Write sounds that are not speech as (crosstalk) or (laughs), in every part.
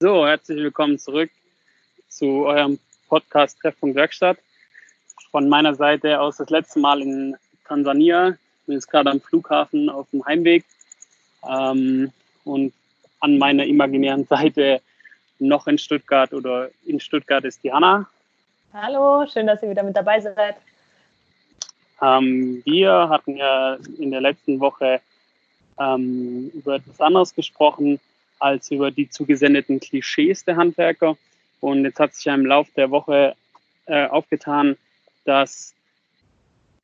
So, herzlich willkommen zurück zu eurem Podcast Treffpunkt Werkstatt. Von meiner Seite aus das letzte Mal in Tansania. Ich bin jetzt gerade am Flughafen auf dem Heimweg. Ähm, und an meiner imaginären Seite noch in Stuttgart oder in Stuttgart ist die Hanna. Hallo, schön, dass ihr wieder mit dabei seid. Ähm, wir hatten ja in der letzten Woche ähm, über etwas anderes gesprochen als über die zugesendeten Klischees der Handwerker. Und jetzt hat sich ja im Laufe der Woche äh, aufgetan, dass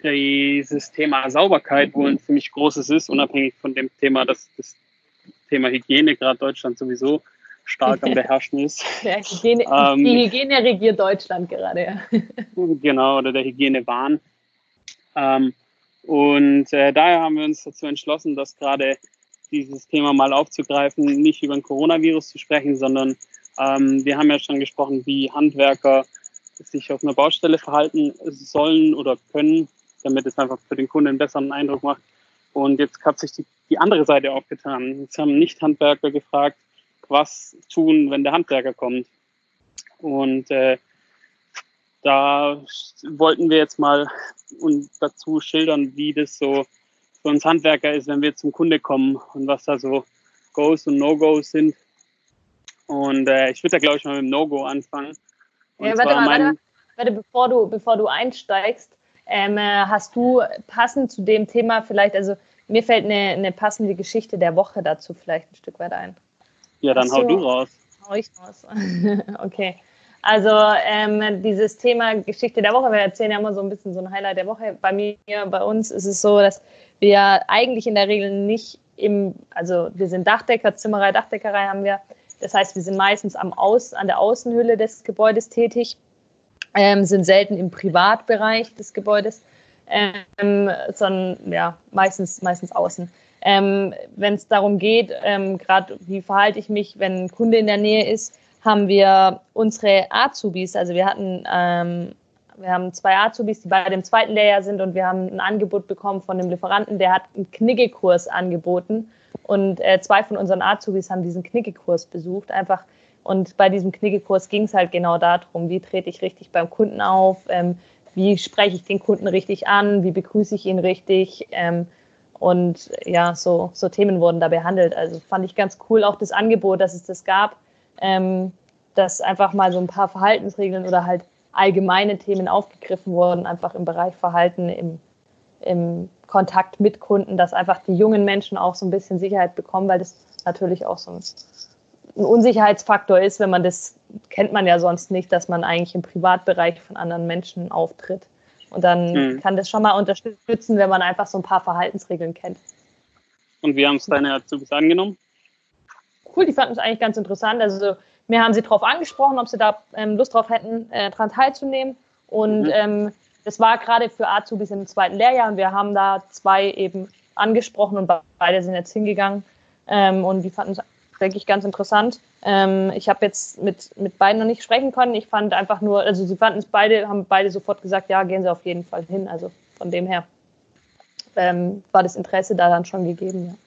dieses Thema Sauberkeit wohl ein ziemlich großes ist, unabhängig von dem Thema, dass das Thema Hygiene gerade Deutschland sowieso stark am (laughs) beherrschen ist. Ja, Hygiene, ähm, die Hygiene regiert Deutschland gerade. (laughs) genau, oder der Hygienewahn. Ähm, und äh, daher haben wir uns dazu entschlossen, dass gerade dieses Thema mal aufzugreifen, nicht über ein Coronavirus zu sprechen, sondern ähm, wir haben ja schon gesprochen, wie Handwerker sich auf einer Baustelle verhalten sollen oder können, damit es einfach für den Kunden einen besseren Eindruck macht. Und jetzt hat sich die, die andere Seite aufgetan. Jetzt haben Nicht-Handwerker gefragt, was tun, wenn der Handwerker kommt. Und äh, da wollten wir jetzt mal und dazu schildern, wie das so für uns Handwerker ist, wenn wir zum Kunde kommen und was da so Goes und No-Gos sind. Und äh, ich würde da, glaube ich, mal mit dem No-Go anfangen. Ja, warte, mal, warte, warte, bevor du, bevor du einsteigst, ähm, äh, hast du passend zu dem Thema vielleicht, also mir fällt eine, eine passende Geschichte der Woche dazu vielleicht ein Stück weit ein. Ja, dann hau du raus. Hau ich raus. (laughs) okay. Also ähm, dieses Thema Geschichte der Woche, wir erzählen ja immer so ein bisschen so ein Highlight der Woche. Bei mir, bei uns ist es so, dass wir eigentlich in der Regel nicht im, also wir sind Dachdecker, Zimmerei, Dachdeckerei haben wir. Das heißt, wir sind meistens am Aus, an der Außenhülle des Gebäudes tätig, ähm, sind selten im Privatbereich des Gebäudes, ähm, sondern ja, meistens, meistens außen. Ähm, wenn es darum geht, ähm, gerade wie verhalte ich mich, wenn ein Kunde in der Nähe ist, haben wir unsere Azubis, also wir hatten, ähm, wir haben zwei Azubis, die beide im zweiten Lehrjahr sind und wir haben ein Angebot bekommen von dem Lieferanten, der hat einen Knickekurs angeboten. Und äh, zwei von unseren Azubis haben diesen Knickekurs besucht, einfach. Und bei diesem Knickekurs ging es halt genau darum, wie trete ich richtig beim Kunden auf, ähm, wie spreche ich den Kunden richtig an, wie begrüße ich ihn richtig ähm, und ja, so, so Themen wurden da behandelt. Also fand ich ganz cool auch das Angebot, dass es das gab ähm, dass einfach mal so ein paar Verhaltensregeln oder halt allgemeine Themen aufgegriffen wurden, einfach im Bereich Verhalten, im, im Kontakt mit Kunden, dass einfach die jungen Menschen auch so ein bisschen Sicherheit bekommen, weil das natürlich auch so ein, ein Unsicherheitsfaktor ist, wenn man das kennt man ja sonst nicht, dass man eigentlich im Privatbereich von anderen Menschen auftritt. Und dann mhm. kann das schon mal unterstützen, wenn man einfach so ein paar Verhaltensregeln kennt. Und wie haben es deine Azubis angenommen? Cool, die fanden es eigentlich ganz interessant. Also mir haben sie darauf angesprochen, ob sie da ähm, Lust drauf hätten, äh, daran teilzunehmen. Und mhm. ähm, das war gerade für Azubis im zweiten Lehrjahr und wir haben da zwei eben angesprochen und beide sind jetzt hingegangen ähm, und die fanden es, denke ich, ganz interessant. Ähm, ich habe jetzt mit, mit beiden noch nicht sprechen können. Ich fand einfach nur, also sie fanden es beide, haben beide sofort gesagt, ja, gehen sie auf jeden Fall hin. Also von dem her ähm, war das Interesse da dann schon gegeben.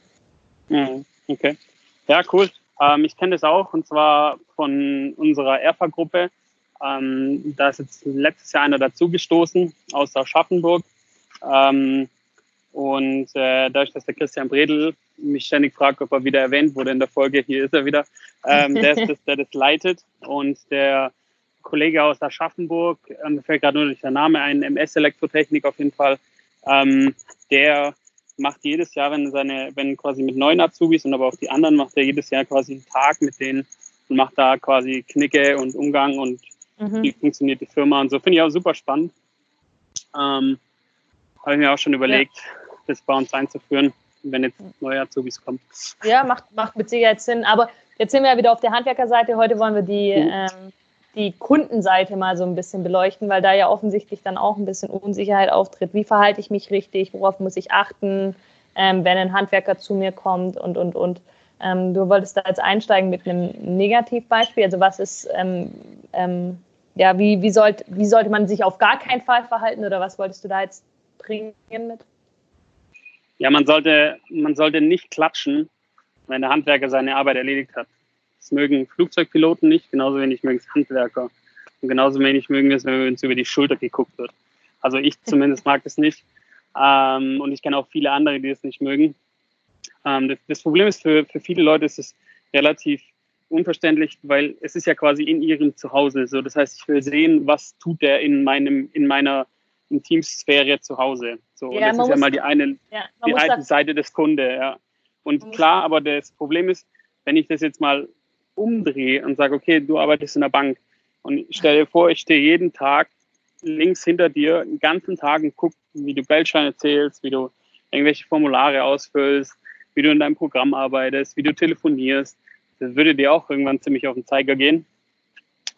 Ja. Mhm. Okay. Ja, cool. Ähm, ich kenne das auch und zwar von unserer ERFA-Gruppe. Ähm, da ist jetzt letztes Jahr einer dazugestoßen aus Aschaffenburg. Ähm, und äh, dadurch, dass der Christian Bredel mich ständig fragt, ob er wieder erwähnt wurde in der Folge, hier ist er wieder, ähm, der ist das, der das leitet. Und der Kollege aus Aschaffenburg, ähm, mir fällt gerade nur nicht der Name ein, MS Elektrotechnik auf jeden Fall, ähm, der macht jedes Jahr, wenn seine, wenn quasi mit neuen Azubis und aber auch die anderen macht er jedes Jahr quasi einen Tag mit denen und macht da quasi Knicke und Umgang und mhm. wie funktioniert die Firma und so. Finde ich auch super spannend. Ähm, Habe ich mir auch schon überlegt, ja. das bei uns einzuführen, wenn jetzt neue Azubis kommen. Ja, macht, macht mit Sicherheit Sinn. Aber jetzt sind wir ja wieder auf der Handwerkerseite. Heute wollen wir die mhm. ähm, die Kundenseite mal so ein bisschen beleuchten, weil da ja offensichtlich dann auch ein bisschen Unsicherheit auftritt. Wie verhalte ich mich richtig? Worauf muss ich achten, ähm, wenn ein Handwerker zu mir kommt und, und, und. Ähm, du wolltest da jetzt einsteigen mit einem Negativbeispiel. Also was ist, ähm, ähm, ja, wie, wie, sollt, wie sollte man sich auf gar keinen Fall verhalten oder was wolltest du da jetzt bringen mit? Ja, man sollte, man sollte nicht klatschen, wenn der Handwerker seine Arbeit erledigt hat. Das mögen Flugzeugpiloten nicht, genauso wenig mögen es Handwerker. Und genauso wenig mögen wir es, wenn uns über die Schulter geguckt wird. Also ich (laughs) zumindest mag das nicht. Ähm, und ich kenne auch viele andere, die es nicht mögen. Ähm, das, das, Problem ist, für, für viele Leute ist es relativ unverständlich, weil es ist ja quasi in ihrem Zuhause. So, das heißt, ich will sehen, was tut der in meinem, in meiner Intimsphäre zu Hause. So, ja, das ist ja mal die eine, ja, die eine Seite des Kunde, ja. Und klar, aber das Problem ist, wenn ich das jetzt mal umdrehe und sage, okay, du arbeitest in der Bank und stell dir vor, ich stehe jeden Tag links hinter dir den ganzen Tag und guck, wie du Geldscheine zählst, wie du irgendwelche Formulare ausfüllst, wie du in deinem Programm arbeitest, wie du telefonierst. Das würde dir auch irgendwann ziemlich auf den Zeiger gehen.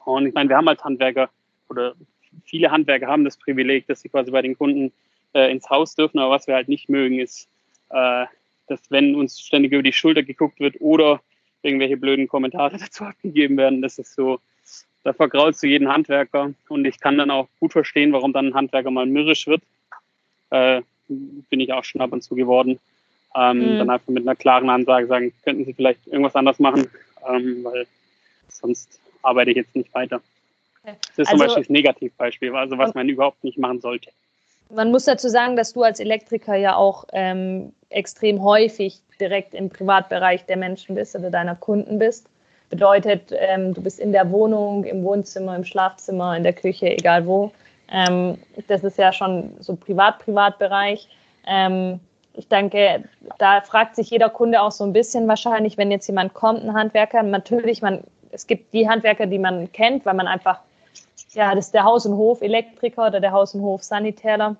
Und ich meine, wir haben als Handwerker oder viele Handwerker haben das Privileg, dass sie quasi bei den Kunden äh, ins Haus dürfen. Aber was wir halt nicht mögen, ist, äh, dass wenn uns ständig über die Schulter geguckt wird oder irgendwelche blöden Kommentare (laughs) dazu abgegeben werden, das ist so, da vergraulst du jeden Handwerker. Und ich kann dann auch gut verstehen, warum dann ein Handwerker mal mürrisch wird. Äh, bin ich auch schon ab und zu geworden. Ähm, mhm. Dann einfach mit einer klaren Ansage sagen, könnten Sie vielleicht irgendwas anders machen, ähm, weil sonst arbeite ich jetzt nicht weiter. Das ist also, zum Beispiel das Negativbeispiel, also was man überhaupt nicht machen sollte. Man muss dazu sagen, dass du als Elektriker ja auch ähm, extrem häufig direkt im Privatbereich der Menschen bist oder deiner Kunden bist. Bedeutet, ähm, du bist in der Wohnung, im Wohnzimmer, im Schlafzimmer, in der Küche, egal wo. Ähm, das ist ja schon so Privat-Privatbereich. Ähm, ich denke, da fragt sich jeder Kunde auch so ein bisschen wahrscheinlich, wenn jetzt jemand kommt, ein Handwerker. Natürlich, man, es gibt die Handwerker, die man kennt, weil man einfach, ja, das ist der Haus- und Hof-Elektriker oder der Haus- und Hof-Sanitäter,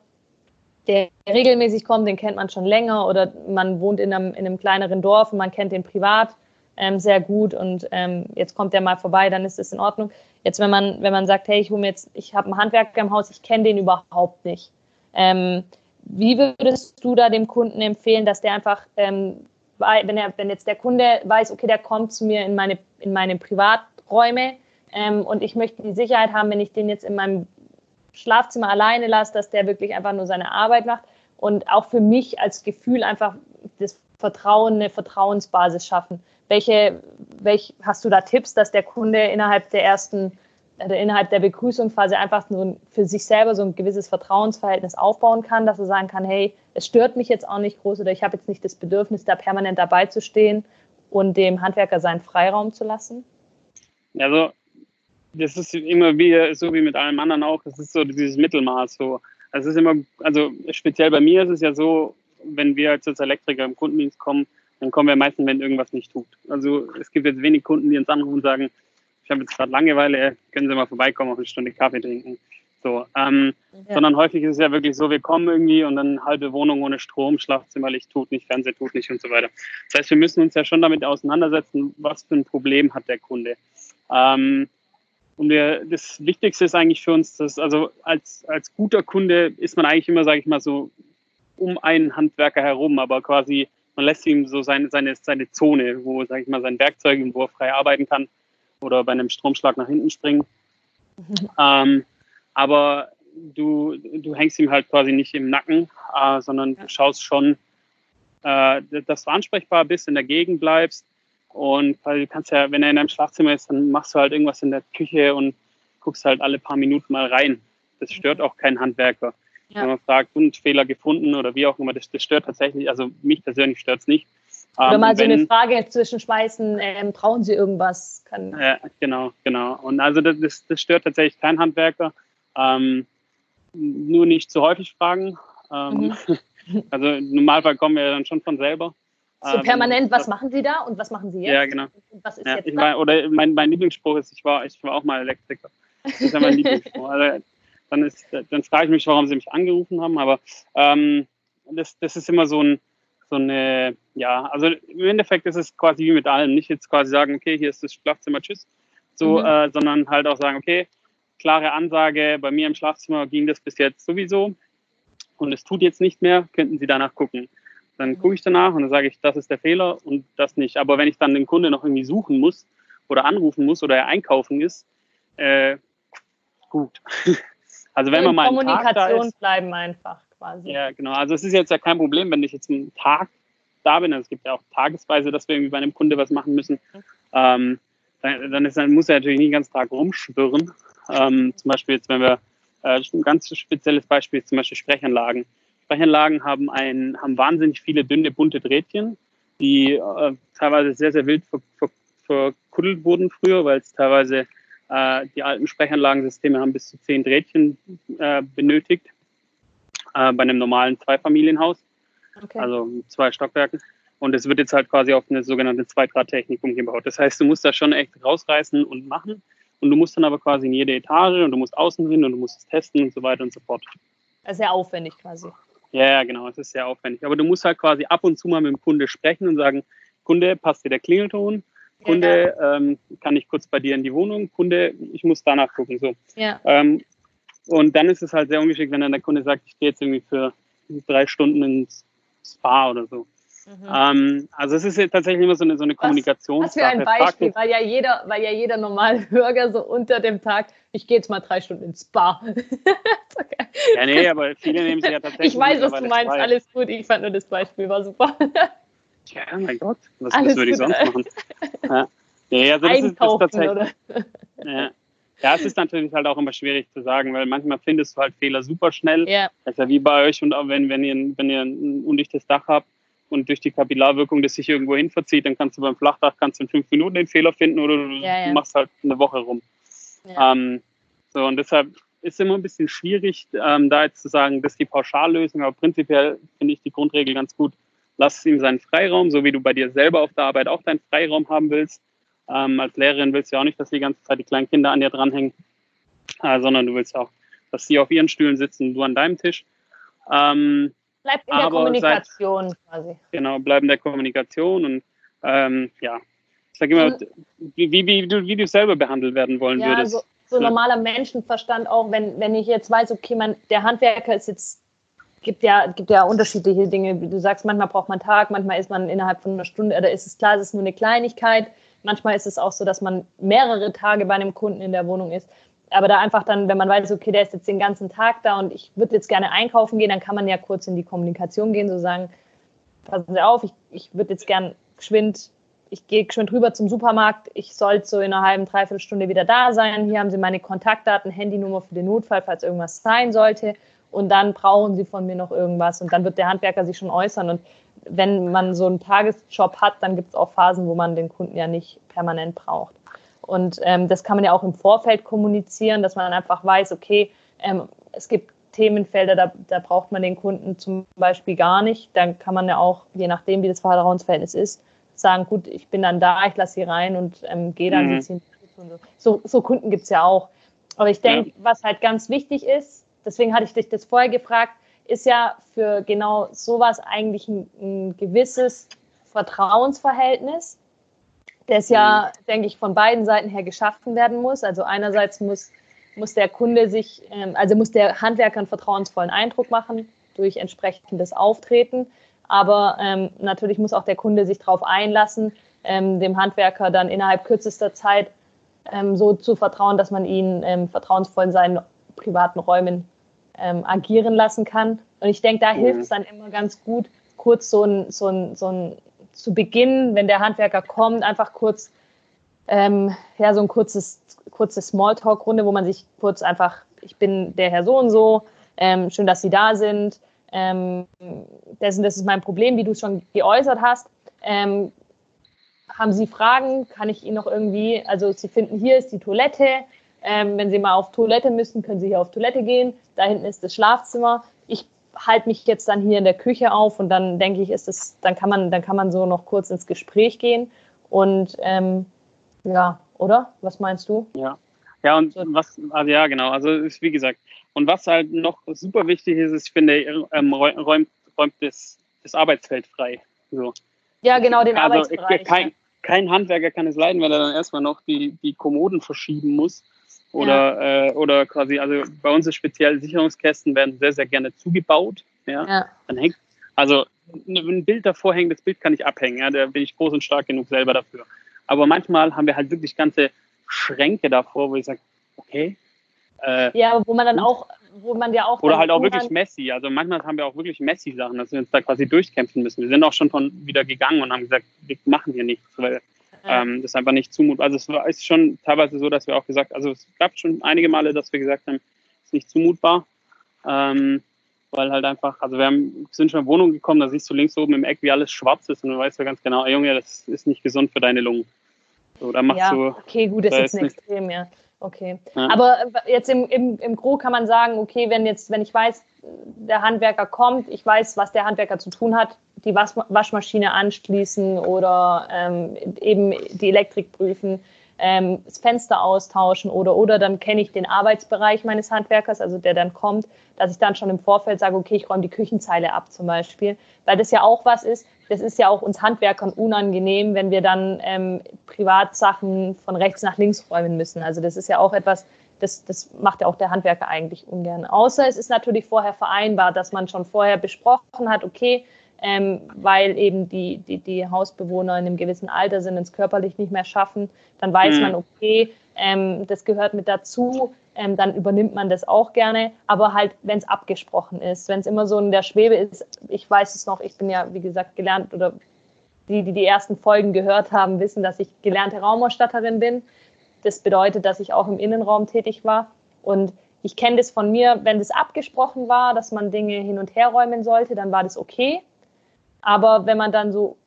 der regelmäßig kommt, den kennt man schon länger oder man wohnt in einem, in einem kleineren Dorf und man kennt den privat ähm, sehr gut und ähm, jetzt kommt der mal vorbei, dann ist das in Ordnung. Jetzt, wenn man, wenn man sagt, hey, ich ich habe einen Handwerker im Haus, ich kenne den überhaupt nicht. Ähm, wie würdest du da dem Kunden empfehlen, dass der einfach, ähm, wenn, er, wenn jetzt der Kunde weiß, okay, der kommt zu mir in meine, in meine Privaträume ähm, und ich möchte die Sicherheit haben, wenn ich den jetzt in meinem Schlafzimmer alleine lasse, dass der wirklich einfach nur seine Arbeit macht und auch für mich als Gefühl einfach das Vertrauen, eine Vertrauensbasis schaffen. Welche, welche hast du da Tipps, dass der Kunde innerhalb der ersten also innerhalb der Begrüßungsphase einfach nur für sich selber so ein gewisses Vertrauensverhältnis aufbauen kann, dass er sagen kann, hey, es stört mich jetzt auch nicht groß oder ich habe jetzt nicht das Bedürfnis, da permanent dabei zu stehen und dem Handwerker seinen Freiraum zu lassen? Also das ist immer wie so wie mit allem anderen auch, das ist so dieses Mittelmaß so. Es ist immer, also speziell bei mir ist es ja so, wenn wir als Elektriker im Kundendienst kommen, dann kommen wir meistens, wenn irgendwas nicht tut. Also es gibt jetzt wenig Kunden, die uns anrufen und sagen, ich habe jetzt gerade Langeweile, können Sie mal vorbeikommen, auf eine Stunde Kaffee trinken. So, ähm, ja. sondern häufig ist es ja wirklich so, wir kommen irgendwie und dann halbe Wohnung ohne Strom, Schlafzimmerlicht tut nicht, Fernseher tut nicht und so weiter. Das heißt, wir müssen uns ja schon damit auseinandersetzen, was für ein Problem hat der Kunde. Ähm, und wir, das Wichtigste ist eigentlich für uns, dass also als, als guter Kunde ist man eigentlich immer, sage ich mal, so um einen Handwerker herum, aber quasi man lässt ihm so seine, seine, seine Zone, wo, sage ich mal, sein Werkzeug, wo er frei arbeiten kann oder bei einem Stromschlag nach hinten springen. Mhm. Ähm, aber du, du hängst ihm halt quasi nicht im Nacken, äh, sondern ja. du schaust schon, äh, dass du ansprechbar bist, in der Gegend bleibst. Und weil du kannst ja, wenn er in deinem Schlafzimmer ist, dann machst du halt irgendwas in der Küche und guckst halt alle paar Minuten mal rein. Das stört auch keinen Handwerker. Ja. Wenn man fragt, und Fehler gefunden oder wie auch immer, das, das stört tatsächlich, also mich persönlich stört es nicht. Oder ähm, mal so wenn, eine Frage zwischenschmeißen, ähm, brauchen Sie irgendwas? Kann ja, genau, genau. Und also das, das stört tatsächlich kein Handwerker. Ähm, nur nicht zu häufig fragen. Ähm, mhm. (laughs) also Normalfall kommen wir dann schon von selber. So ähm, permanent, was machen Sie da und was machen Sie jetzt? Ja, genau. was ist ja, jetzt war, oder mein, mein Lieblingsspruch ist, ich war, ich war auch mal Elektriker. Das ist ja mein Lieblingsspruch. Also, dann, ist, dann frage ich mich, warum Sie mich angerufen haben, aber ähm, das, das ist immer so ein, so eine, ja, also im Endeffekt ist es quasi wie mit allem, nicht jetzt quasi sagen, okay, hier ist das Schlafzimmer, tschüss, so, mhm. äh, sondern halt auch sagen, okay, klare Ansage, bei mir im Schlafzimmer ging das bis jetzt sowieso und es tut jetzt nicht mehr, könnten Sie danach gucken. Dann gucke ich danach und dann sage ich, das ist der Fehler und das nicht. Aber wenn ich dann den Kunde noch irgendwie suchen muss oder anrufen muss oder er einkaufen ist, äh, gut. (laughs) Also wenn man mal Kommunikation ist, bleiben einfach quasi. Ja, genau. Also es ist jetzt ja kein Problem, wenn ich jetzt einen Tag da bin. Also es gibt ja auch tagesweise, dass wir irgendwie bei einem Kunde was machen müssen. Ähm, dann, dann, ist, dann muss er natürlich nicht den ganzen Tag rumschwirren. Ähm, zum Beispiel jetzt, wenn wir äh, ein ganz spezielles Beispiel ist zum Beispiel Sprechanlagen. Sprechanlagen haben, ein, haben wahnsinnig viele dünne, bunte Drähtchen, die äh, teilweise sehr, sehr wild ver, ver, verkuddelt wurden früher, weil es teilweise äh, die alten Sprechanlagensysteme haben bis zu zehn Drähtchen äh, benötigt äh, bei einem normalen Zweifamilienhaus, okay. also zwei Stockwerken. Und es wird jetzt halt quasi auf eine sogenannte Zweidrahttechnik umgebaut. Das heißt, du musst das schon echt rausreißen und machen. Und du musst dann aber quasi in jede Etage und du musst außen hin und du musst es testen und so weiter und so fort. Das ist sehr aufwendig quasi. Ja, genau, es ist sehr aufwendig. Aber du musst halt quasi ab und zu mal mit dem Kunde sprechen und sagen, Kunde, passt dir der Klingelton? Kunde, ja. ähm, kann ich kurz bei dir in die Wohnung? Kunde, ich muss danach gucken. So. Ja. Ähm, und dann ist es halt sehr ungeschickt, wenn dann der Kunde sagt, ich gehe jetzt irgendwie für drei Stunden ins Spa oder so. Mhm. Ähm, also es ist tatsächlich immer so eine, so eine Kommunikation. Was, für ein Beispiel, weil ja jeder, weil ja jeder normale (laughs) Bürger so unter dem Tag, ich gehe jetzt mal drei Stunden ins Spa. (laughs) okay. Ja, nee, aber viele nehmen sich ja (laughs) tatsächlich. Ich weiß, was du meinst, frei. alles gut. Ich fand nur das Beispiel war super. ja, mein Gott, was, was würde ich sonst machen? Ja, ja also das ist, das ist tatsächlich. Oder? Ja. Ja, es ist natürlich halt auch immer schwierig zu sagen, weil manchmal findest du halt Fehler super schnell. Ja. Das ist ja wie bei euch und auch wenn, wenn, ihr, wenn ihr ein undichtes Dach habt und durch die Kapillarwirkung das sich irgendwo hin verzieht, dann kannst du beim Flachdach kannst du in fünf Minuten den Fehler finden oder du ja, ja. machst halt eine Woche rum. Ja. Ähm, so, und deshalb ist es immer ein bisschen schwierig, ähm, da jetzt zu sagen, das ist die Pauschallösung, aber prinzipiell finde ich die Grundregel ganz gut. Lass ihm seinen Freiraum, so wie du bei dir selber auf der Arbeit auch deinen Freiraum haben willst ähm, als Lehrerin willst du ja auch nicht, dass die ganze Zeit die kleinen Kinder an dir dranhängen, äh, sondern du willst auch, dass sie auf ihren Stühlen sitzen, du an deinem Tisch. Ähm, Bleibt in der Kommunikation seit, quasi. Genau, bleiben der Kommunikation und ähm, ja, ich sage immer, wie, wie, wie, du, wie du selber behandelt werden wollen ja, würdest. So, so normaler Menschenverstand auch, wenn, wenn ich jetzt weiß, okay, man, der Handwerker ist jetzt gibt ja, gibt ja unterschiedliche Dinge. Wie du sagst, manchmal braucht man einen Tag, manchmal ist man innerhalb von einer Stunde, oder ist es klar, es ist nur eine Kleinigkeit. Manchmal ist es auch so, dass man mehrere Tage bei einem Kunden in der Wohnung ist. Aber da einfach dann, wenn man weiß, okay, der ist jetzt den ganzen Tag da und ich würde jetzt gerne einkaufen gehen, dann kann man ja kurz in die Kommunikation gehen, so sagen, passen Sie auf, ich, ich würde jetzt gern geschwind, ich gehe geschwind rüber zum Supermarkt, ich sollte so in einer halben, dreiviertel Stunde wieder da sein. Hier haben Sie meine Kontaktdaten, Handynummer für den Notfall, falls irgendwas sein sollte. Und dann brauchen Sie von mir noch irgendwas. Und dann wird der Handwerker sich schon äußern. Und wenn man so einen Tagesjob hat, dann gibt es auch Phasen, wo man den Kunden ja nicht permanent braucht. Und ähm, das kann man ja auch im Vorfeld kommunizieren, dass man einfach weiß, okay, ähm, es gibt Themenfelder, da, da braucht man den Kunden zum Beispiel gar nicht. Dann kann man ja auch, je nachdem, wie das Vertrauensverhältnis ist, sagen, gut, ich bin dann da, ich lasse sie rein und ähm, gehe dann. Mhm. So. so. So Kunden gibt es ja auch. Aber ich denke, ja. was halt ganz wichtig ist, deswegen hatte ich dich das vorher gefragt, ist ja für genau sowas eigentlich ein, ein gewisses Vertrauensverhältnis, das ja, mhm. denke ich, von beiden Seiten her geschaffen werden muss. Also einerseits muss, muss der Kunde sich, ähm, also muss der Handwerker einen vertrauensvollen Eindruck machen durch entsprechendes Auftreten. Aber ähm, natürlich muss auch der Kunde sich darauf einlassen, ähm, dem Handwerker dann innerhalb kürzester Zeit ähm, so zu vertrauen, dass man ihn ähm, vertrauensvoll in seinen privaten Räumen ähm, agieren lassen kann. Und ich denke, da mhm. hilft es dann immer ganz gut, kurz so ein, so ein, so ein zu Beginn, wenn der Handwerker kommt, einfach kurz ähm, ja, so ein kurzes, kurzes Smalltalk-Runde, wo man sich kurz einfach, ich bin der Herr so und so, ähm, schön, dass Sie da sind. Ähm, das, das ist mein Problem, wie du es schon geäußert hast. Ähm, haben Sie Fragen? Kann ich Ihnen noch irgendwie, also Sie finden, hier ist die Toilette, ähm, wenn Sie mal auf Toilette müssen, können Sie hier auf Toilette gehen. Da hinten ist das Schlafzimmer. Halte mich jetzt dann hier in der Küche auf und dann denke ich, ist es, dann kann man, dann kann man so noch kurz ins Gespräch gehen. Und ähm, ja, oder? Was meinst du? Ja. Ja, und was, also ja, genau, also ist wie gesagt, und was halt noch super wichtig ist, ist, ich finde, ähm, räumt, räumt das, das Arbeitsfeld frei. So. Ja, genau, den also, Arbeitsbereich. Kein, kein Handwerker kann es leiden, wenn er dann erstmal noch die, die Kommoden verschieben muss oder, ja. äh, oder quasi, also bei uns ist speziell Sicherungskästen werden sehr, sehr gerne zugebaut. Ja. ja. Dann hängt, also ein Bild davor hängen, das Bild kann ich abhängen, ja, da bin ich groß und stark genug selber dafür. Aber manchmal haben wir halt wirklich ganze Schränke davor, wo ich sage, okay. Äh, ja, wo man dann auch, wo man ja auch. Oder halt auch wirklich messy. Also manchmal haben wir auch wirklich messy Sachen, dass wir uns da quasi durchkämpfen müssen. Wir sind auch schon von wieder gegangen und haben gesagt, wir machen hier nichts, weil Ähm, das ist einfach nicht zumutbar. Also es war, ist schon teilweise so, dass wir auch gesagt, also es gab schon einige Male, dass wir gesagt haben, es ist nicht zumutbar. Ähm, weil halt einfach, also wir haben, sind schon in Wohnung gekommen, da siehst du links oben im Eck, wie alles schwarz ist und du weißt ja ganz genau, ey Junge, das ist nicht gesund für deine Lungen. So, da machst ja, du. Okay, gut, das da ist ein Extrem, ja. Okay. Ja. Aber jetzt im, im, im Gro kann man sagen, okay, wenn jetzt, wenn ich weiß, der Handwerker kommt, ich weiß, was der Handwerker zu tun hat, die Wasch Waschmaschine anschließen oder ähm, eben die Elektrik prüfen, ähm, das Fenster austauschen oder oder dann kenne ich den Arbeitsbereich meines Handwerkers, also der dann kommt, dass ich dann schon im Vorfeld sage, okay, ich räume die Küchenzeile ab zum Beispiel, weil das ja auch was ist, das ist ja auch uns Handwerkern unangenehm, wenn wir dann ähm, Privatsachen von rechts nach links räumen müssen. Also das ist ja auch etwas, das, das macht ja auch der Handwerker eigentlich ungern. Außer es ist natürlich vorher vereinbart, dass man schon vorher besprochen hat, okay, ähm, weil eben die, die, die Hausbewohner in einem gewissen Alter sind und es körperlich nicht mehr schaffen, dann weiß mhm. man, okay, ähm, das gehört mit dazu, ähm, dann übernimmt man das auch gerne, aber halt, wenn es abgesprochen ist, wenn es immer so in der Schwebe ist, ich weiß es noch, ich bin ja, wie gesagt, gelernt oder die, die die ersten Folgen gehört haben, wissen, dass ich gelernte Raumausstatterin bin. Das bedeutet, dass ich auch im Innenraum tätig war und ich kenne das von mir, wenn das abgesprochen war, dass man Dinge hin und her räumen sollte, dann war das okay. Aber wenn man dann so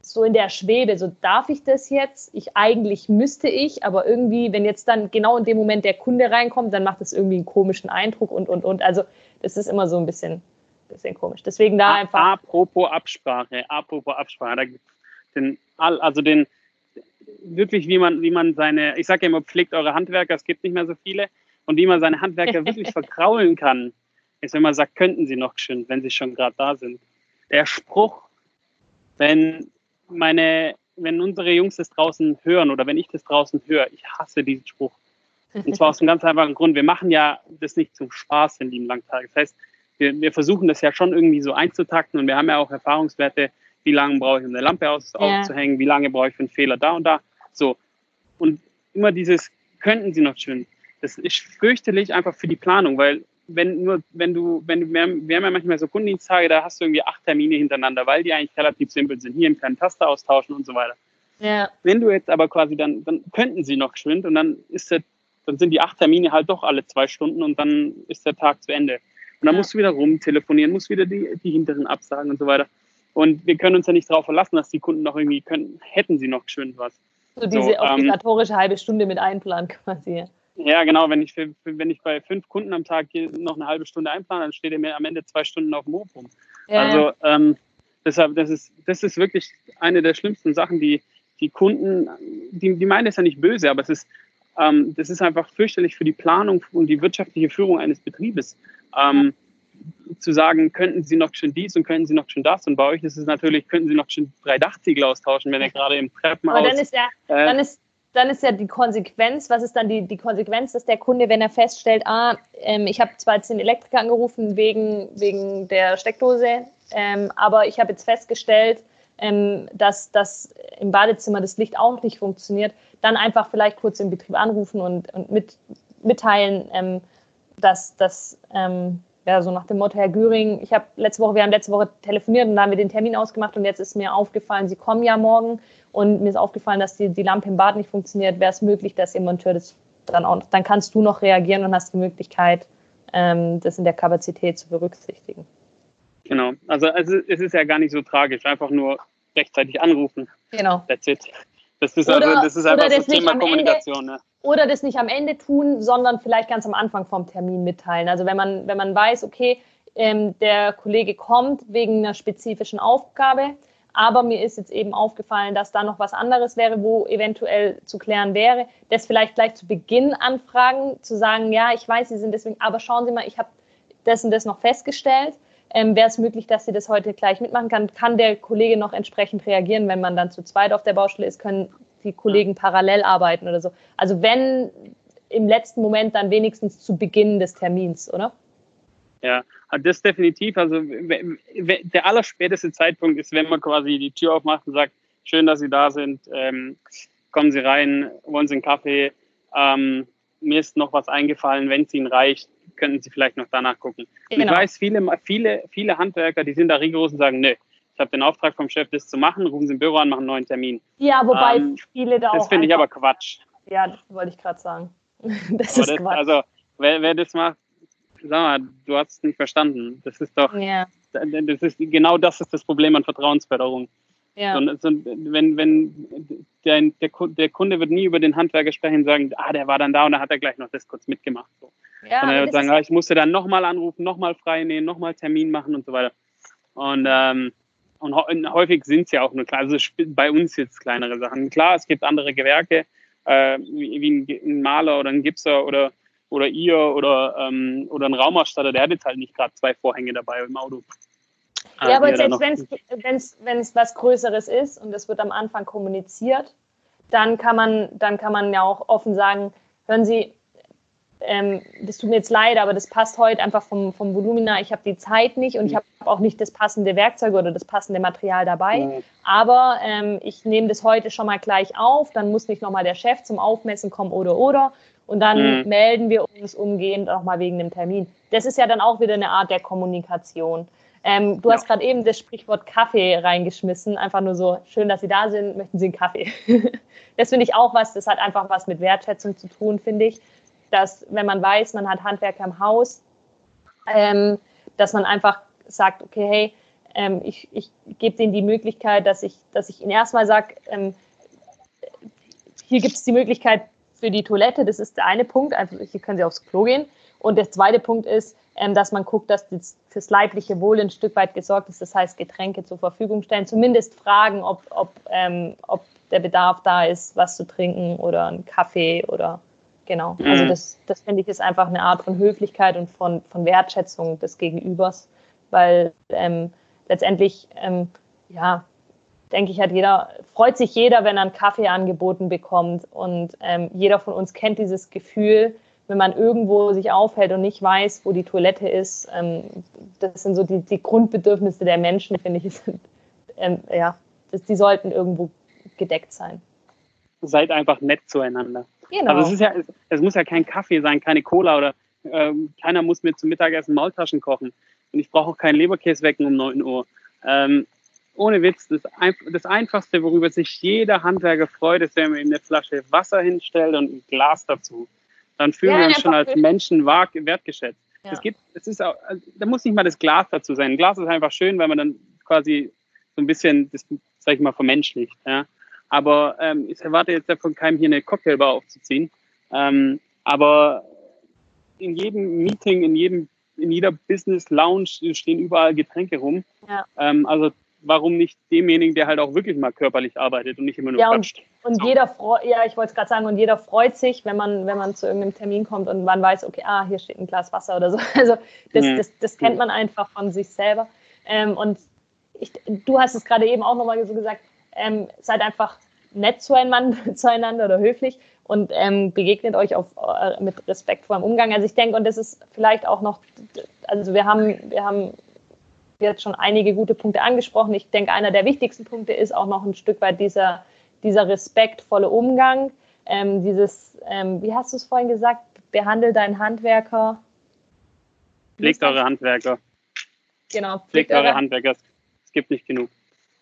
so in der Schwebe, so darf ich das jetzt? Ich eigentlich müsste ich, aber irgendwie, wenn jetzt dann genau in dem Moment der Kunde reinkommt, dann macht das irgendwie einen komischen Eindruck und und und. Also das ist immer so ein bisschen, bisschen komisch. Deswegen da einfach. Apropos Absprache, apropos Absprache, da gibt den, also den wirklich, wie man, wie man seine, ich sage ja immer, pflegt eure Handwerker, es gibt nicht mehr so viele, und wie man seine Handwerker wirklich (laughs) verkraulen kann, ist, wenn man sagt, könnten sie noch schön, wenn sie schon gerade da sind. Der Spruch, wenn meine, wenn unsere Jungs das draußen hören oder wenn ich das draußen höre, ich hasse diesen Spruch. Und zwar aus (laughs) einem ganz einfachen Grund. Wir machen ja das nicht zum Spaß in den Langtag. Das heißt, wir, wir versuchen das ja schon irgendwie so einzutakten und wir haben ja auch Erfahrungswerte, wie lange brauche ich, um eine Lampe aus, ja. aufzuhängen, wie lange brauche ich für einen Fehler da und da. So. Und immer dieses, könnten Sie noch schön. Das ist fürchterlich einfach für die Planung, weil wenn nur, wenn du, wenn du, wir haben, ja manchmal so Kundendiensttage, da hast du irgendwie acht Termine hintereinander, weil die eigentlich relativ simpel sind. Hier einen kleinen Taster austauschen und so weiter. Ja. Wenn du jetzt aber quasi dann, dann könnten sie noch geschwind und dann ist der, dann sind die acht Termine halt doch alle zwei Stunden und dann ist der Tag zu Ende. Und dann ja. musst du wieder rumtelefonieren, musst wieder die, die hinteren absagen und so weiter. Und wir können uns ja nicht darauf verlassen, dass die Kunden noch irgendwie können, hätten sie noch geschwind was. So diese so, obligatorische ähm, halbe Stunde mit einplanen (laughs) quasi. Ja, genau. Wenn ich, für, wenn ich bei fünf Kunden am Tag noch eine halbe Stunde einplane, dann steht er mir am Ende zwei Stunden auf dem Hof rum. Ja. Also ähm, deshalb, das ist, das ist wirklich eine der schlimmsten Sachen, die die Kunden, die, die meinen es ja nicht böse, aber es ist, ähm, das ist einfach fürchterlich für die Planung und die wirtschaftliche Führung eines Betriebes. Ähm, zu sagen, könnten Sie noch schon dies und könnten Sie noch schon das. Und bei euch ist es natürlich, könnten Sie noch schon drei Dachziegel austauschen, wenn ihr gerade im Treppenhaus... Aber dann ist ja, äh, dann ist dann ist ja die Konsequenz, was ist dann die, die Konsequenz, dass der Kunde, wenn er feststellt, ah, ähm, ich habe zwar jetzt den Elektriker angerufen wegen, wegen der Steckdose, ähm, aber ich habe jetzt festgestellt, ähm, dass, dass im Badezimmer das Licht auch nicht funktioniert, dann einfach vielleicht kurz im Betrieb anrufen und, und mit, mitteilen, ähm, dass das ähm, ja, so nach dem Motto, Herr Göring, ich habe letzte Woche, wir haben letzte Woche telefoniert und da haben wir den Termin ausgemacht und jetzt ist mir aufgefallen, Sie kommen ja morgen und mir ist aufgefallen, dass die, die Lampe im Bad nicht funktioniert, wäre es möglich, dass Ihr Monteur das dann auch, dann kannst du noch reagieren und hast die Möglichkeit, ähm, das in der Kapazität zu berücksichtigen. Genau, also, also es ist ja gar nicht so tragisch, einfach nur rechtzeitig anrufen. Genau. That's it. Das ist, also, das ist einfach das, das Thema Kommunikation. Ende, ne? Oder das nicht am Ende tun, sondern vielleicht ganz am Anfang vom Termin mitteilen. Also wenn man, wenn man weiß, okay, ähm, der Kollege kommt wegen einer spezifischen Aufgabe, aber mir ist jetzt eben aufgefallen, dass da noch was anderes wäre, wo eventuell zu klären wäre. Das vielleicht gleich zu Beginn anfragen, zu sagen, ja, ich weiß, Sie sind deswegen, aber schauen Sie mal, ich habe das und das noch festgestellt. Ähm, wäre es möglich, dass Sie das heute gleich mitmachen kann? Kann der Kollege noch entsprechend reagieren, wenn man dann zu zweit auf der Baustelle ist? Können die Kollegen parallel arbeiten oder so? Also wenn im letzten Moment dann wenigstens zu Beginn des Termins, oder? Ja, das definitiv. Also der allerspäteste Zeitpunkt ist, wenn man quasi die Tür aufmacht und sagt, schön, dass Sie da sind, ähm, kommen Sie rein, wollen Sie einen Kaffee, ähm, mir ist noch was eingefallen, wenn es Ihnen reicht, könnten Sie vielleicht noch danach gucken. Genau. Ich weiß, viele, viele, viele Handwerker, die sind da rigoros und sagen, nö, ich habe den Auftrag vom Chef, das zu machen, rufen Sie im Büro an, machen einen neuen Termin. Ja, wobei ähm, viele da auch. Das finde ich aber Quatsch. Ja, das wollte ich gerade sagen. (laughs) Das aber ist das, Quatsch. Also, wer, wer das macht, sag mal, du hast es nicht verstanden. Das ist doch, ja. das ist genau das ist das Problem an Vertrauensförderung. Ja. Und, und wenn, wenn der, der, der, Kunde wird nie über den Handwerker sprechen und sagen, ah, der war dann da und da hat er gleich noch das kurz mitgemacht. So. Ja, Sondern er wird sagen, ah, ich musste dann nochmal anrufen, nochmal frei nehmen, nochmal Termin machen und so weiter. Und, ähm, und häufig sind es ja auch nur klar, also bei uns jetzt kleinere Sachen. Klar, es gibt andere Gewerke, äh, wie, wie ein, Maler oder ein Gipser oder, oder ihr oder, ähm, oder ein Raumausstatter, der hat jetzt halt nicht gerade zwei Vorhänge dabei im Auto. Ja, aber selbst wenn es was Größeres ist und es wird am Anfang kommuniziert, dann kann man, dann kann man ja auch offen sagen, hören Sie, ähm, das tut mir jetzt leid, aber das passt heute einfach vom, vom Volumina. Ich habe die Zeit nicht und ich habe auch nicht das passende Werkzeug oder das passende Material dabei. Mhm. Aber ähm, ich nehme das heute schon mal gleich auf. Dann muss nicht nochmal der Chef zum Aufmessen kommen oder oder. Und dann mhm. melden wir uns umgehend nochmal wegen dem Termin. Das ist ja dann auch wieder eine Art der Kommunikation. Ähm, du ja. hast gerade eben das Sprichwort Kaffee reingeschmissen. Einfach nur so, schön, dass Sie da sind, möchten Sie einen Kaffee? (laughs) das finde ich auch was, das hat einfach was mit Wertschätzung zu tun, finde ich. Dass, wenn man weiß, man hat Handwerker im Haus, ähm, dass man einfach sagt, okay, hey, ähm, ich, ich gebe denen die Möglichkeit, dass ich, dass ich ihnen erstmal sage, ähm, hier gibt es die Möglichkeit für die Toilette, das ist der eine Punkt, also hier können Sie aufs Klo gehen. Und der zweite Punkt ist, ähm, dass man guckt, dass das fürs leibliche Wohl ein Stück weit gesorgt ist. Das heißt, Getränke zur Verfügung stellen, zumindest fragen, ob, ob, ähm, ob der Bedarf da ist, was zu trinken oder einen Kaffee oder genau. Mhm. Also das, das finde ich ist einfach eine Art von Höflichkeit und von, von Wertschätzung des Gegenübers, weil ähm, letztendlich, ähm, ja, denke ich, hat jeder, freut sich jeder, wenn er einen Kaffee angeboten bekommt und ähm, jeder von uns kennt dieses Gefühl, wenn man irgendwo sich aufhält und nicht weiß, wo die Toilette ist. Ähm, das sind so die, die, Grundbedürfnisse der Menschen, finde ich. (laughs) Sind, ähm, ja, das, die sollten irgendwo gedeckt sein. Seid einfach nett zueinander. Genau. Also es, ist ja, es, es muss ja kein Kaffee sein, keine Cola oder ähm, keiner muss mir zum Mittagessen Maultaschen kochen. Und ich brauche auch keinen Leberkäse wecken um 9 Uhr. Ähm, ohne Witz, das, das, Einfachste, worüber sich jeder Handwerker freut, ist, wenn man ihm eine Flasche Wasser hinstellt und ein Glas dazu dann fühlen ja, wir uns schon als Menschen wertgeschätzt. Ja. Es gibt, es ist auch, also, da muss nicht mal das Glas dazu sein. Ein Glas ist einfach schön, weil man dann quasi so ein bisschen, das sag ich mal, vermenschlicht. Ja. Aber ähm, ich erwarte jetzt von keinem hier eine Cocktailbar aufzuziehen. Ähm, aber in jedem Meeting, in jedem, in jeder Business Lounge stehen überall Getränke rum. Ja. Ähm, also warum nicht demjenigen, der halt auch wirklich mal körperlich arbeitet und nicht immer nur ja, quatscht. Und, und so. jeder freut, ja, ich wollte es gerade sagen, und jeder freut sich, wenn man, wenn man zu irgendeinem Termin kommt und man weiß, okay, ah, hier steht ein Glas Wasser oder so. (laughs) Also das, mhm. das, das kennt man einfach von sich selber. Ähm, und ich, du hast es gerade eben auch nochmal so gesagt, ähm, seid einfach nett zueinander, (laughs) zueinander oder höflich und ähm, begegnet euch auf, äh, mit respektvollem Umgang. Also ich denke, und das ist vielleicht auch noch, also wir haben, wir haben jetzt schon einige gute Punkte angesprochen. Ich denke, einer der wichtigsten Punkte ist auch noch ein Stück weit dieser, dieser respektvolle Umgang. Ähm, dieses, ähm, wie hast du es vorhin gesagt, behandle deinen Handwerker. Pflegt eure Handwerker. Genau. Pflegt, eure Handwerker. Es gibt nicht genug.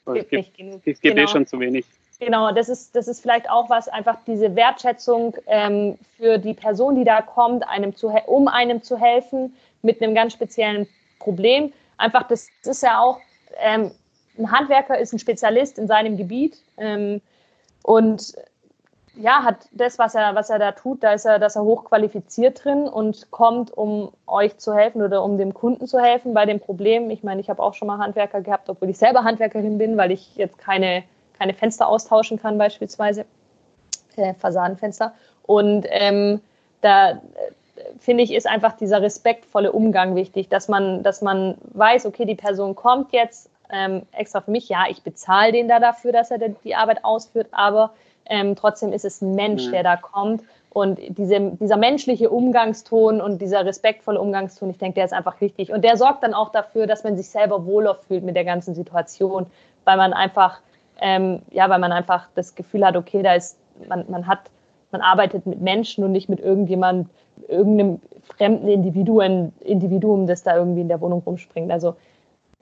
Es gibt, nicht genug. Es gibt eh genau. eh schon zu wenig. Genau, das ist, das ist vielleicht auch was, einfach diese Wertschätzung ähm, für die Person, die da kommt, einem zu, um einem zu helfen mit einem ganz speziellen Problem einfach, das, das ist ja auch, ähm, ein Handwerker ist ein Spezialist in seinem Gebiet ähm, und ja, hat das, was er, was er da tut, da ist er, dass er hochqualifiziert drin und kommt, um euch zu helfen oder um dem Kunden zu helfen bei dem Problem. Ich meine, ich habe auch schon mal Handwerker gehabt, obwohl ich selber Handwerkerin bin, weil ich jetzt keine, keine Fenster austauschen kann, beispielsweise äh, Fassadenfenster. Und ähm, da finde ich, ist einfach dieser respektvolle Umgang wichtig, dass man, dass man weiß, okay, die Person kommt jetzt ähm, extra für mich, ja, ich bezahle den da dafür, dass er die Arbeit ausführt, aber ähm, trotzdem ist es ein Mensch, mhm. der da kommt. Und diese, dieser menschliche Umgangston und dieser respektvolle Umgangston, ich denke, der ist einfach wichtig. Und der sorgt dann auch dafür, dass man sich selber wohler fühlt mit der ganzen Situation, weil man einfach, ähm, ja, weil man einfach das Gefühl hat, okay, da ist, man, man hat, man arbeitet mit Menschen und nicht mit irgendjemandem, irgendeinem fremden Individuen, Individuum, das da irgendwie in der Wohnung rumspringt. Also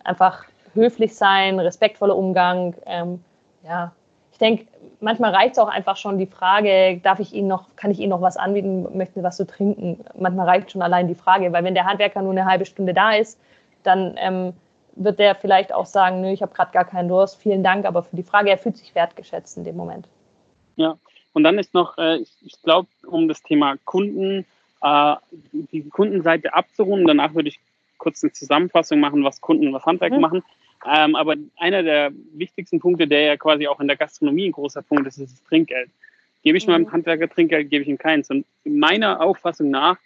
einfach höflich sein, respektvoller Umgang. Ähm, ja, ich denke, manchmal reicht es auch einfach schon die Frage, darf ich Ihnen noch, kann ich Ihnen noch was anbieten, möchten Sie was zu trinken? Manchmal reicht schon allein die Frage, weil wenn der Handwerker nur eine halbe Stunde da ist, dann ähm, wird der vielleicht auch sagen, nö, ich habe gerade gar keinen Durst, vielen Dank, aber für die Frage, er fühlt sich wertgeschätzt in dem Moment. Ja, und dann ist noch, äh, ich, ich glaube, um das Thema Kunden, äh, die Kundenseite abzurunden, danach würde ich kurz eine Zusammenfassung machen, was Kunden, was Handwerk mhm. machen. Ähm, aber einer der wichtigsten Punkte, der ja quasi auch in der Gastronomie ein großer Punkt ist, ist das Trinkgeld. Gebe ich mhm. meinem Handwerker Trinkgeld, gebe ich ihm keins. Und meiner Auffassung nach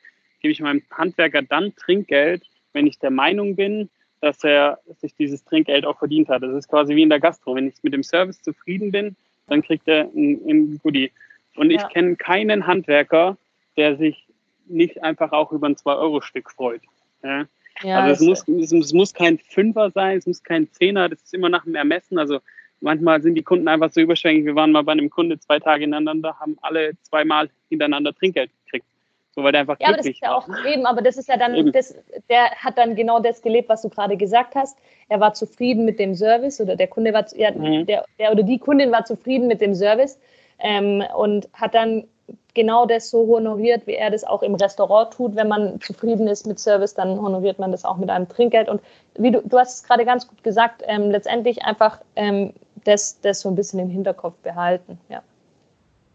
gebe ich meinem Handwerker dann Trinkgeld, wenn ich der Meinung bin, dass er sich dieses Trinkgeld auch verdient hat. Das ist quasi wie in der Gastro. Wenn ich mit dem Service zufrieden bin, dann kriegt er ein, ein Goodie. Und ja. ich kenne keinen Handwerker, der sich nicht einfach auch über ein 2-Euro-Stück freut. Ja? Ja, also es muss, es, muss kein Fünfer sein, es muss kein Zehner, das ist immer nach dem Ermessen. Also manchmal sind die Kunden einfach so überschwänglich. Wir waren mal bei einem Kunde zwei Tage hintereinander, haben alle zweimal hintereinander Trinkgeld gekriegt. So, weil der einfach ja, glücklich aber das ist ja auch eben, aber das ist ja dann, das, der hat dann genau das gelebt, was du gerade gesagt hast. Er war zufrieden mit dem Service oder der Kunde war, ja, mhm. der, der oder die Kundin war zufrieden mit dem Service ähm, und hat dann genau das so honoriert, wie er das auch im Restaurant tut. Wenn man zufrieden ist mit Service, dann honoriert man das auch mit einem Trinkgeld. Und wie du, du hast es gerade ganz gut gesagt, ähm, letztendlich einfach ähm, das, das so ein bisschen im Hinterkopf behalten. Ja,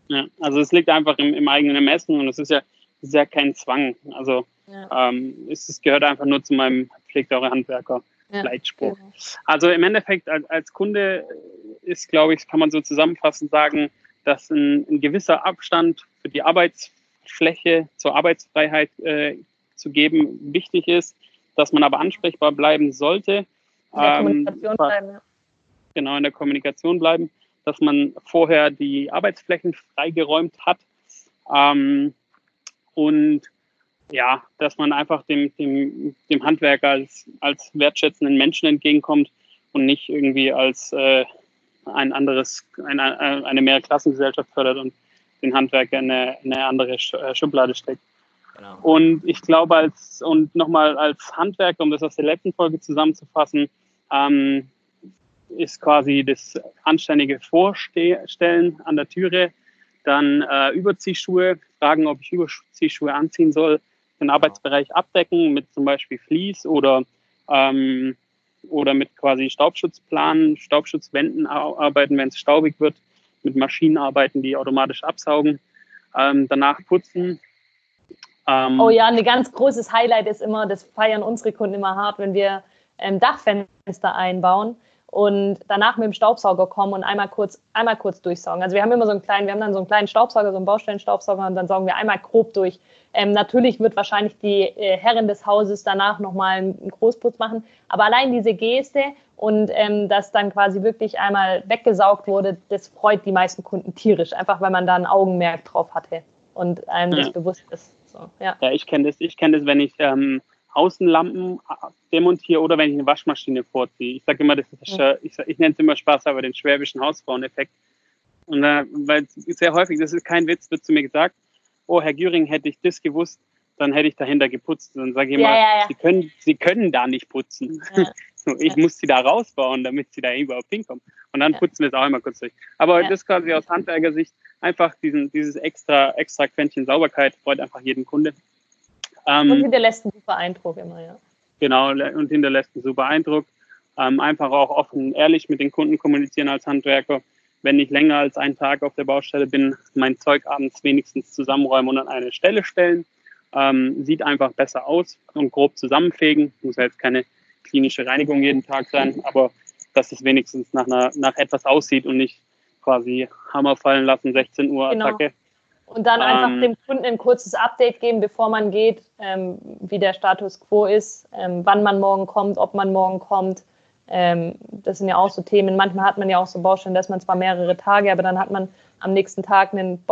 ja also es liegt einfach im, im eigenen Ermessen und es ist ja, ist ja kein Zwang. Also ja. ähm, es, es, gehört einfach nur zu meinem pflegt eure Handwerker. Ja, Leitspruch. Genau. Also im Endeffekt als, als Kunde ist, glaube ich, kann man so zusammenfassend sagen, dass ein, ein gewisser Abstand für die Arbeitsfläche zur Arbeitsfreiheit äh, zu geben wichtig ist, dass man aber ansprechbar bleiben sollte. In der ähm, Kommunikation bleiben, ja. Genau, in der Kommunikation bleiben, dass man vorher die Arbeitsflächen freigeräumt hat ähm, und ja, dass man einfach dem, dem, dem Handwerker als, als wertschätzenden Menschen entgegenkommt und nicht irgendwie als äh, ein anderes, eine, eine Mehrklassengesellschaft fördert und den Handwerker in eine, in eine andere äh, Schublade steckt. Genau. Und ich glaube, als und nochmal als Handwerker, um das aus der letzten Folge zusammenzufassen, ähm, ist quasi das anständige Vorstellen an der Türe, dann äh, Überziehschuhe, fragen, ob ich Überziehschuhe anziehen soll, den Arbeitsbereich abdecken mit zum Beispiel Vlies oder ähm, oder mit quasi Staubschutzplanen, Staubschutzwänden arbeiten, wenn es staubig wird, mit Maschinen arbeiten, die automatisch absaugen, ähm, danach putzen. Ähm, oh ja, ein ganz großes Highlight ist immer, das feiern unsere Kunden immer hart, wenn wir ähm, Dachfenster einbauen und danach mit dem Staubsauger kommen und einmal kurz, einmal kurz durchsaugen. Also wir haben immer so einen kleinen, wir haben dann so einen kleinen Staubsauger, so einen Baustellenstaubsauger und dann saugen wir einmal grob durch. Ähm, natürlich wird wahrscheinlich die äh, Herrin des Hauses danach nochmal einen Großputz machen, aber allein diese Geste und ähm, dass dann quasi wirklich einmal weggesaugt wurde, das freut die meisten Kunden tierisch, einfach weil man da ein Augenmerk drauf hatte und einem ja. das bewusst ist. So, ja. ja, ich kenne das, ich kenne das, wenn ich ähm, Außenlampen äh, demontiere oder wenn ich eine Waschmaschine vorziehe. Ich sage immer, das ist, ich, ich nenne es immer Spaß, aber den schwäbischen Hausfraueneffekt. Und äh, weil sehr häufig, das ist kein Witz, wird zu mir gesagt, oh, Herr Göring, hätte ich das gewusst, dann hätte ich dahinter geputzt. Dann sage ich ja, immer, ja, ja. Sie, können, Sie können da nicht putzen. (laughs) ich muss Sie da rausbauen, damit Sie da überhaupt hinkommen. Und dann putzen wir es auch immer kurz durch. Aber das quasi aus Handwerker-Sicht einfach diesen, dieses extra, extra Quäntchen Sauberkeit freut einfach jeden Kunde. Ähm, und hinterlässt einen super Eindruck immer, ja. Genau, und hinterlässt einen super Eindruck. Ähm, einfach auch offen, ehrlich mit den Kunden kommunizieren als Handwerker. Wenn ich länger als einen Tag auf der Baustelle bin, mein Zeug abends wenigstens zusammenräumen und an eine Stelle stellen. Ähm, sieht einfach besser aus und grob zusammenfegen. Muss ja jetzt keine klinische Reinigung jeden Tag sein, aber dass es wenigstens nach, einer, nach etwas aussieht und nicht quasi Hammer fallen lassen, 16 Uhr genau. Und dann einfach ähm, dem Kunden ein kurzes Update geben, bevor man geht, ähm, wie der Status quo ist, ähm, wann man morgen kommt, ob man morgen kommt. Ähm, das sind ja auch so Themen. Manchmal hat man ja auch so Baustellen, dass man zwar mehrere Tage, aber dann hat man am nächsten Tag einen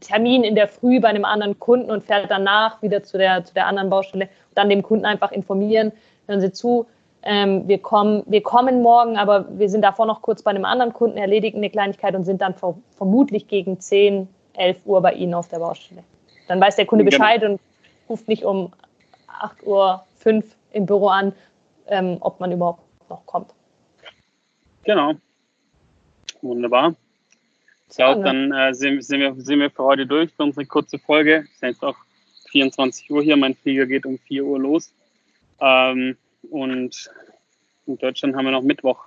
Termin in der Früh bei einem anderen Kunden und fährt danach wieder zu der, zu der anderen Baustelle. Und dann dem Kunden einfach informieren, hören Sie zu, ähm, wir, kommen, wir kommen morgen, aber wir sind davor noch kurz bei einem anderen Kunden, erledigen eine Kleinigkeit und sind dann vermutlich gegen 10, 11 Uhr bei Ihnen auf der Baustelle. Dann weiß der Kunde genau. Bescheid und ruft nicht um 8 Uhr 5 im Büro an, ähm, ob man überhaupt noch kommt. Genau. Wunderbar. So, ja, dann äh, sind, sind, wir, sind wir für heute durch für unsere kurze Folge. Es ist jetzt auch 24 Uhr hier. Mein Flieger geht um 4 Uhr los. Ähm, und in Deutschland haben wir noch Mittwoch.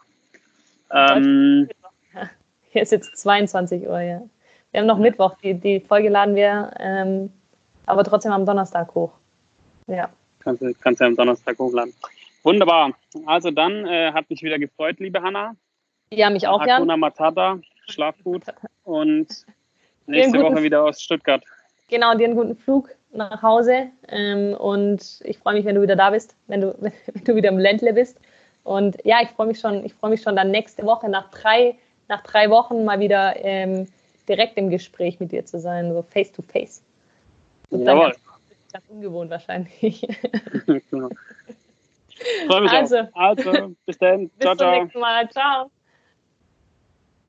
Ähm, (laughs) Hier ist jetzt 22 Uhr, ja. Wir haben noch Mittwoch. Die, die Folge laden wir ähm, aber trotzdem am Donnerstag hoch. Ja. Kannst du kannst ja am Donnerstag hochladen. Wunderbar. Also dann äh, hat mich wieder gefreut, liebe Hanna. Ja, mich auch, Jan. Hakuna Matata, schlaf gut und (laughs) nächste Woche wieder aus Stuttgart. Genau, dir einen guten Flug nach Hause ähm, und ich freue mich, wenn du wieder da bist, wenn du, (laughs) wenn du wieder im Ländle bist. Und ja, ich freue mich schon, ich freue mich schon dann nächste Woche nach drei, nach drei Wochen mal wieder ähm, direkt im Gespräch mit dir zu sein, so face to face. Jawohl. Ganz, ungewohnt wahrscheinlich. (laughs) genau. Freue mich also, auch. Also, bis dann. (laughs) Bis ciao, zum ciao. nächsten Mal. Ciao.